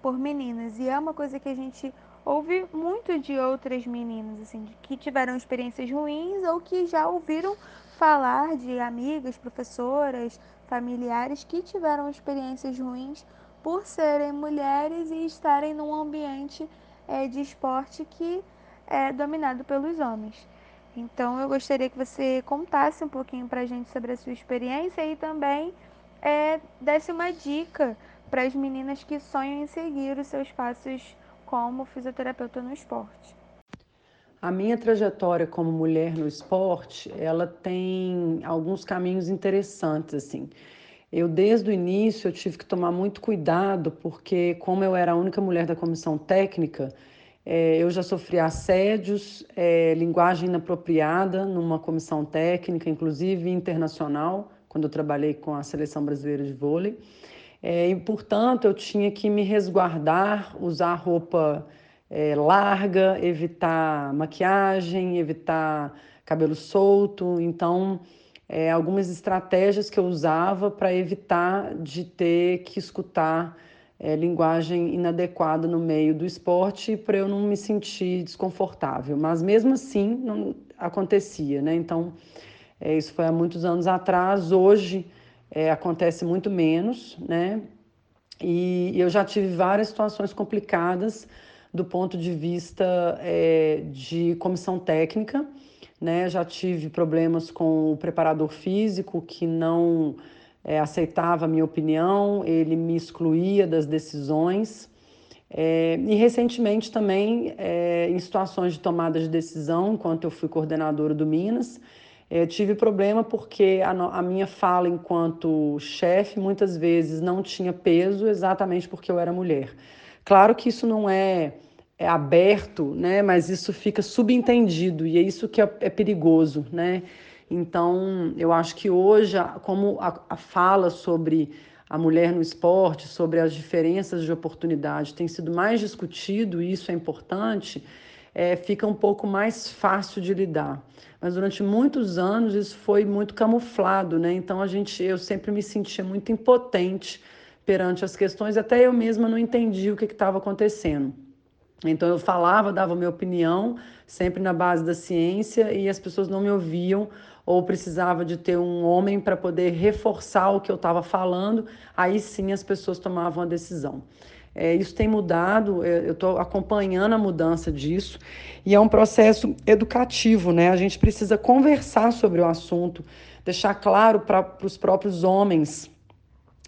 por meninas e é uma coisa que a gente ouvi muito de outras meninas, assim, que tiveram experiências ruins ou que já ouviram falar de amigas, professoras, familiares que tiveram experiências ruins por serem mulheres e estarem num ambiente é, de esporte que é dominado pelos homens. Então eu gostaria que você contasse um pouquinho para a gente sobre a sua experiência e também é, desse uma dica para as meninas que sonham em seguir os seus passos como fisioterapeuta no esporte? A minha trajetória como mulher no esporte, ela tem alguns caminhos interessantes assim. Eu desde o início eu tive que tomar muito cuidado porque como eu era a única mulher da comissão técnica, é, eu já sofri assédios, é, linguagem inapropriada numa comissão técnica, inclusive internacional, quando eu trabalhei com a seleção brasileira de vôlei. É, e, portanto, eu tinha que me resguardar, usar roupa é, larga, evitar maquiagem, evitar cabelo solto. Então, é, algumas estratégias que eu usava para evitar de ter que escutar é, linguagem inadequada no meio do esporte para eu não me sentir desconfortável. Mas mesmo assim não acontecia, né? Então é, isso foi há muitos anos atrás. Hoje é, acontece muito menos, né? E eu já tive várias situações complicadas do ponto de vista é, de comissão técnica, né? Já tive problemas com o preparador físico que não é, aceitava a minha opinião, ele me excluía das decisões. É, e recentemente também, é, em situações de tomada de decisão, enquanto eu fui coordenadora do Minas, tive problema porque a, a minha fala enquanto chefe muitas vezes não tinha peso exatamente porque eu era mulher. Claro que isso não é, é aberto, né? mas isso fica subentendido e é isso que é, é perigoso. Né? Então, eu acho que hoje, como a, a fala sobre a mulher no esporte, sobre as diferenças de oportunidade tem sido mais discutido, e isso é importante, é, fica um pouco mais fácil de lidar. Mas durante muitos anos isso foi muito camuflado, né? Então a gente, eu sempre me sentia muito impotente perante as questões, até eu mesma não entendi o que estava acontecendo. Então eu falava, dava minha opinião, sempre na base da ciência, e as pessoas não me ouviam ou precisava de ter um homem para poder reforçar o que eu estava falando, aí sim as pessoas tomavam a decisão. É, isso tem mudado, eu estou acompanhando a mudança disso, e é um processo educativo, né? A gente precisa conversar sobre o assunto, deixar claro para os próprios homens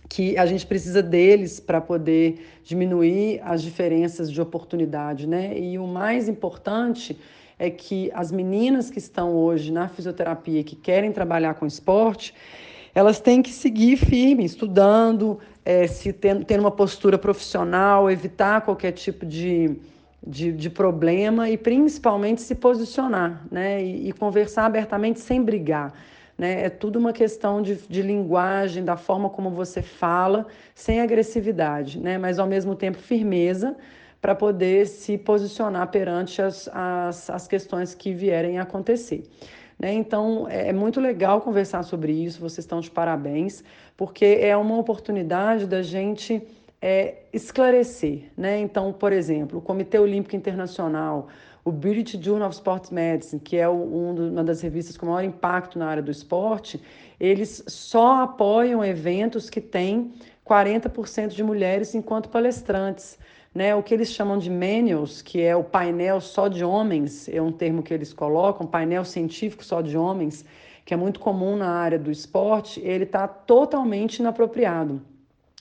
que a gente precisa deles para poder diminuir as diferenças de oportunidade, né? E o mais importante é que as meninas que estão hoje na fisioterapia que querem trabalhar com esporte, elas têm que seguir firme, estudando, é, se tendo uma postura profissional, evitar qualquer tipo de, de, de problema e principalmente se posicionar né? e, e conversar abertamente sem brigar. Né? É tudo uma questão de, de linguagem, da forma como você fala, sem agressividade, né? mas ao mesmo tempo firmeza para poder se posicionar perante as, as, as questões que vierem a acontecer. Né? Então, é, é muito legal conversar sobre isso, vocês estão de parabéns, porque é uma oportunidade da gente é, esclarecer. Né? Então, por exemplo, o Comitê Olímpico Internacional, o British Journal of Sports Medicine, que é um uma das revistas com maior impacto na área do esporte, eles só apoiam eventos que têm 40% de mulheres enquanto palestrantes. Né, o que eles chamam de manuals, que é o painel só de homens, é um termo que eles colocam, painel científico só de homens, que é muito comum na área do esporte, ele está totalmente inapropriado.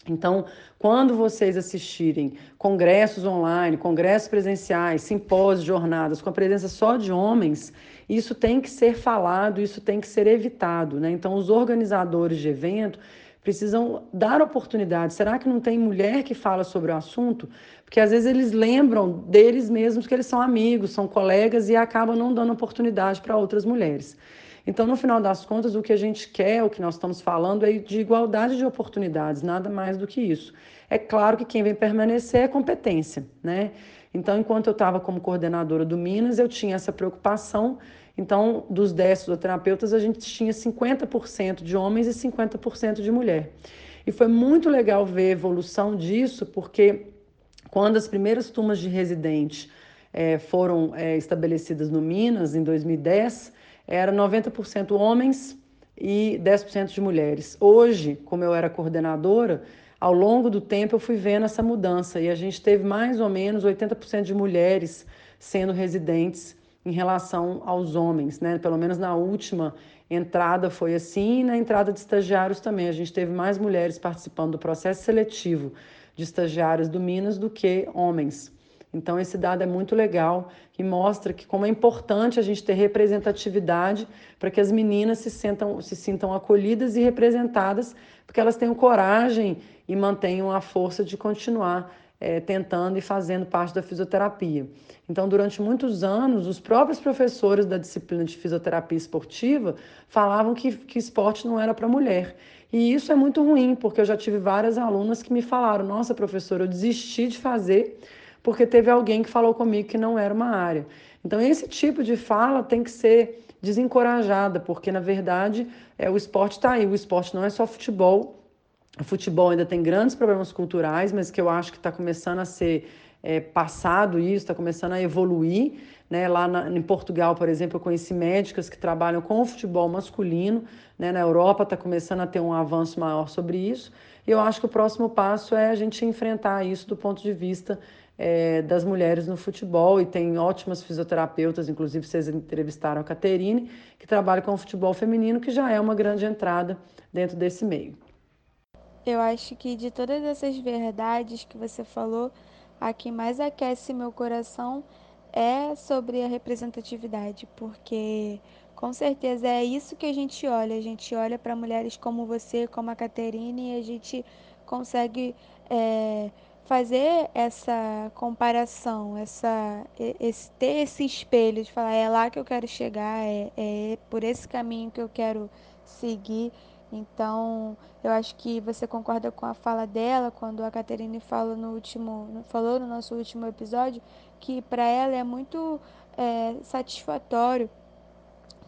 Então, quando vocês assistirem congressos online, congressos presenciais, simpósios, jornadas com a presença só de homens, isso tem que ser falado, isso tem que ser evitado. Né? Então, os organizadores de evento precisam dar oportunidade. Será que não tem mulher que fala sobre o assunto? Porque às vezes eles lembram deles mesmos que eles são amigos, são colegas e acabam não dando oportunidade para outras mulheres. Então, no final das contas, o que a gente quer, o que nós estamos falando é de igualdade de oportunidades, nada mais do que isso. É claro que quem vem permanecer é competência, né? Então, enquanto eu estava como coordenadora do Minas, eu tinha essa preocupação. Então, dos 10 fisioterapeutas, a gente tinha 50% de homens e 50% de mulher. E foi muito legal ver a evolução disso, porque quando as primeiras turmas de residente é, foram é, estabelecidas no Minas, em 2010, era 90% homens e 10% de mulheres. Hoje, como eu era coordenadora, ao longo do tempo eu fui vendo essa mudança e a gente teve mais ou menos 80% de mulheres sendo residentes em relação aos homens, né? Pelo menos na última entrada foi assim e na entrada de estagiários também. A gente teve mais mulheres participando do processo seletivo de estagiários do Minas do que homens. Então, esse dado é muito legal e mostra que como é importante a gente ter representatividade para que as meninas se, sentam, se sintam acolhidas e representadas, porque elas tenham coragem e mantenham a força de continuar é, tentando e fazendo parte da fisioterapia. Então, durante muitos anos, os próprios professores da disciplina de fisioterapia esportiva falavam que, que esporte não era para mulher. E isso é muito ruim, porque eu já tive várias alunas que me falaram: nossa, professora, eu desisti de fazer porque teve alguém que falou comigo que não era uma área. Então, esse tipo de fala tem que ser desencorajada, porque na verdade é, o esporte está aí. O esporte não é só futebol. O futebol ainda tem grandes problemas culturais, mas que eu acho que está começando a ser é, passado isso, está começando a evoluir. Né? Lá na, em Portugal, por exemplo, eu conheci médicas que trabalham com o futebol masculino. Né? Na Europa está começando a ter um avanço maior sobre isso. E eu acho que o próximo passo é a gente enfrentar isso do ponto de vista é, das mulheres no futebol e tem ótimas fisioterapeutas, inclusive vocês entrevistaram a Caterine, que trabalha com o futebol feminino, que já é uma grande entrada dentro desse meio. Eu acho que de todas essas verdades que você falou, a que mais aquece meu coração é sobre a representatividade, porque com certeza é isso que a gente olha. A gente olha para mulheres como você, como a Caterine, e a gente consegue é, fazer essa comparação, essa, esse, ter esse espelho de falar é lá que eu quero chegar, é, é por esse caminho que eu quero seguir. Então, eu acho que você concorda com a fala dela quando a Caterine fala no último, falou no nosso último episódio que para ela é muito é, satisfatório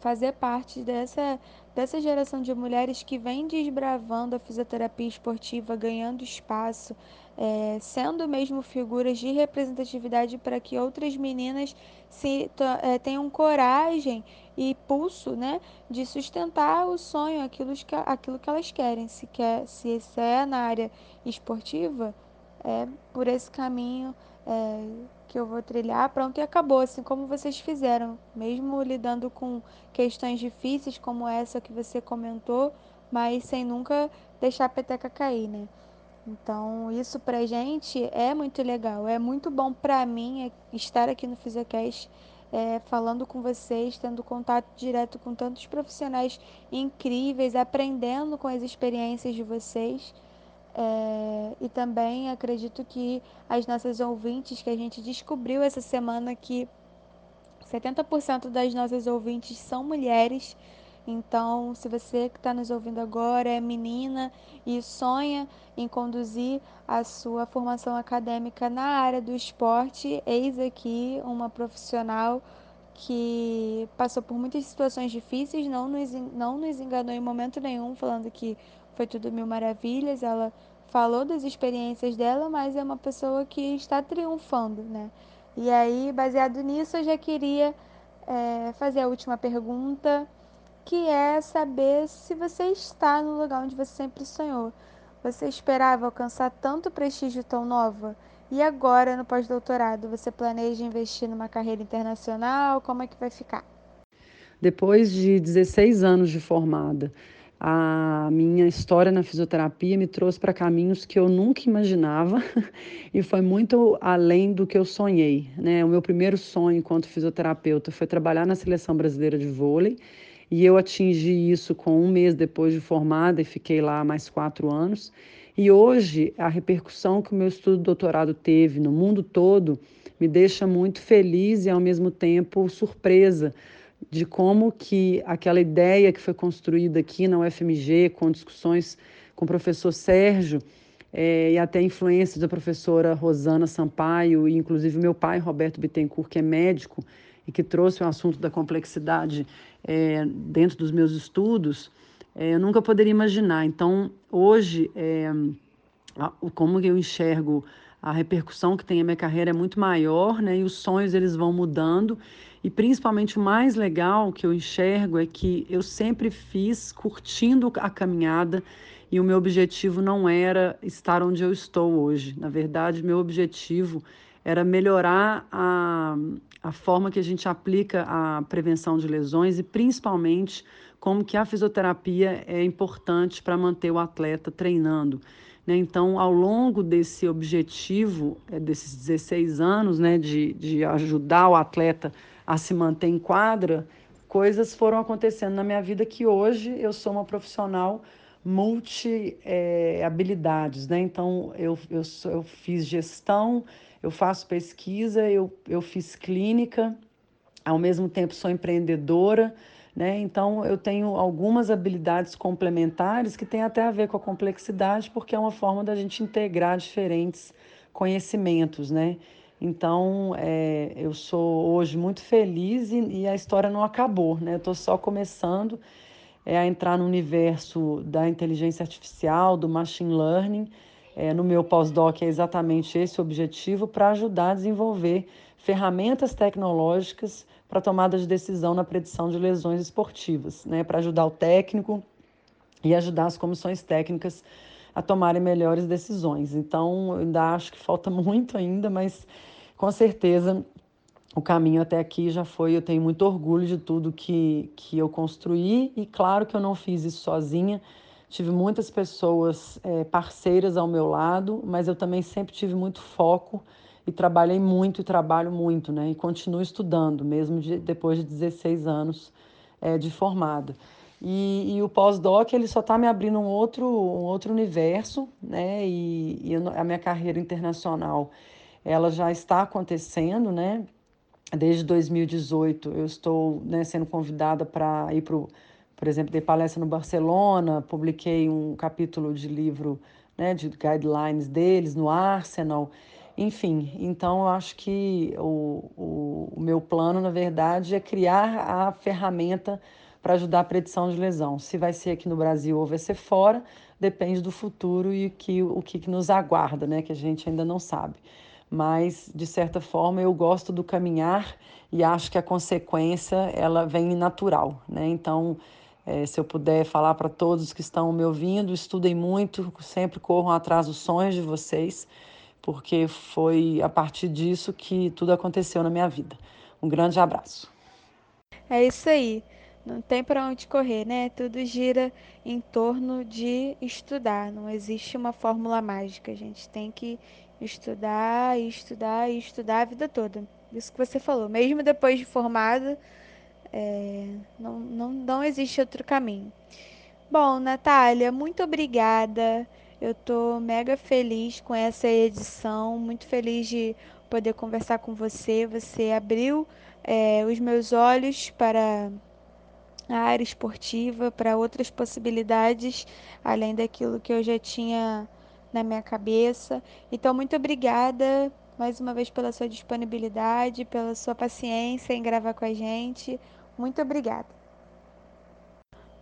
fazer parte dessa, dessa geração de mulheres que vem desbravando a fisioterapia esportiva, ganhando espaço, é, sendo mesmo figuras de representatividade para que outras meninas se, é, tenham coragem e pulso né, de sustentar o sonho, aquilo que, aquilo que elas querem. Se, quer, se é na área esportiva, é por esse caminho é, que eu vou trilhar, pronto, e acabou, assim como vocês fizeram, mesmo lidando com questões difíceis como essa que você comentou, mas sem nunca deixar a peteca cair, né? Então, isso pra gente é muito legal, é muito bom pra mim estar aqui no Fisiocast, é, falando com vocês, tendo contato direto com tantos profissionais incríveis, aprendendo com as experiências de vocês. É, e também acredito que as nossas ouvintes, que a gente descobriu essa semana que 70% das nossas ouvintes são mulheres. Então, se você que está nos ouvindo agora é menina e sonha em conduzir a sua formação acadêmica na área do esporte, eis aqui uma profissional que passou por muitas situações difíceis, não nos, não nos enganou em momento nenhum, falando que foi tudo mil maravilhas. Ela falou das experiências dela, mas é uma pessoa que está triunfando, né? E aí, baseado nisso, eu já queria é, fazer a última pergunta, que é saber se você está no lugar onde você sempre sonhou. Você esperava alcançar tanto prestígio tão nova? E agora, no pós-doutorado, você planeja investir numa carreira internacional? Como é que vai ficar? Depois de 16 anos de formada, a minha história na fisioterapia me trouxe para caminhos que eu nunca imaginava e foi muito além do que eu sonhei. Né? O meu primeiro sonho enquanto fisioterapeuta foi trabalhar na seleção brasileira de vôlei e eu atingi isso com um mês depois de formada e fiquei lá mais quatro anos. E hoje a repercussão que o meu estudo de doutorado teve no mundo todo me deixa muito feliz e ao mesmo tempo surpresa de como que aquela ideia que foi construída aqui na UFMG, com discussões com o professor Sérgio, é, e até influência da professora Rosana Sampaio, e inclusive meu pai, Roberto Bittencourt, que é médico, e que trouxe o assunto da complexidade é, dentro dos meus estudos, é, eu nunca poderia imaginar. Então, hoje, como eu enxergo a repercussão que tem a minha carreira é muito maior, né? E os sonhos eles vão mudando. E principalmente o mais legal que eu enxergo é que eu sempre fiz curtindo a caminhada e o meu objetivo não era estar onde eu estou hoje. Na verdade, meu objetivo era melhorar a, a forma que a gente aplica a prevenção de lesões e principalmente como que a fisioterapia é importante para manter o atleta treinando. Né? Então, ao longo desse objetivo, é, desses 16 anos, né, de, de ajudar o atleta a se manter em quadra, coisas foram acontecendo na minha vida que hoje eu sou uma profissional multi-habilidades. É, né? Então, eu, eu, eu fiz gestão, eu faço pesquisa, eu, eu fiz clínica, ao mesmo tempo sou empreendedora, né? Então, eu tenho algumas habilidades complementares que têm até a ver com a complexidade, porque é uma forma da gente integrar diferentes conhecimentos. Né? Então, é, eu sou hoje muito feliz e, e a história não acabou. Né? Eu estou só começando é, a entrar no universo da inteligência artificial, do machine learning. é, no meu pós-doc é exatamente esse o objetivo para ajudar a desenvolver ferramentas tecnológicas para tomada de decisão na predição de lesões esportivas, né, para ajudar o técnico e ajudar as comissões técnicas a tomarem melhores decisões. Então, ainda acho que falta muito ainda, mas com certeza o caminho até aqui já foi. Eu tenho muito orgulho de tudo que, que eu construí e, claro, que eu não fiz isso sozinha. Tive muitas pessoas é, parceiras ao meu lado, mas eu também sempre tive muito foco e trabalhei muito e trabalho muito, né? E continuo estudando, mesmo de, depois de 16 anos é, de formada. E, e o pós-doc ele só está me abrindo um outro, um outro universo, né? E, e a minha carreira internacional ela já está acontecendo, né? Desde 2018 eu estou né, sendo convidada para ir para, por exemplo, ter palestra no Barcelona, publiquei um capítulo de livro, né, de guidelines deles no Arsenal. Enfim, então eu acho que o, o, o meu plano, na verdade, é criar a ferramenta para ajudar a predição de lesão. Se vai ser aqui no Brasil ou vai ser fora, depende do futuro e que, o que nos aguarda, né? Que a gente ainda não sabe. Mas, de certa forma, eu gosto do caminhar e acho que a consequência ela vem natural, né? Então, é, se eu puder falar para todos que estão me ouvindo, estudem muito, sempre corram atrás dos sonhos de vocês porque foi a partir disso que tudo aconteceu na minha vida. Um grande abraço. É isso aí. Não tem para onde correr, né? Tudo gira em torno de estudar. Não existe uma fórmula mágica. A gente tem que estudar, estudar e estudar a vida toda. Isso que você falou. Mesmo depois de formado, é, não, não, não existe outro caminho. Bom, Natália, muito obrigada. Eu tô mega feliz com essa edição, muito feliz de poder conversar com você. Você abriu é, os meus olhos para a área esportiva, para outras possibilidades, além daquilo que eu já tinha na minha cabeça. Então, muito obrigada mais uma vez pela sua disponibilidade, pela sua paciência em gravar com a gente. Muito obrigada.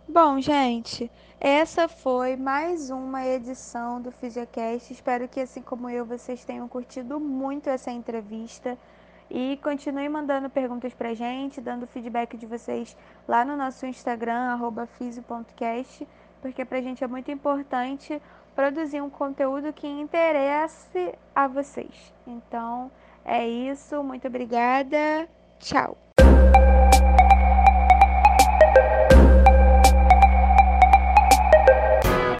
Bom, gente, essa foi mais uma edição do Fisiocast. Espero que, assim como eu, vocês tenham curtido muito essa entrevista. E continue mandando perguntas pra gente, dando feedback de vocês lá no nosso Instagram, fisio.cast, porque pra gente é muito importante produzir um conteúdo que interesse a vocês. Então, é isso. Muito obrigada. Tchau.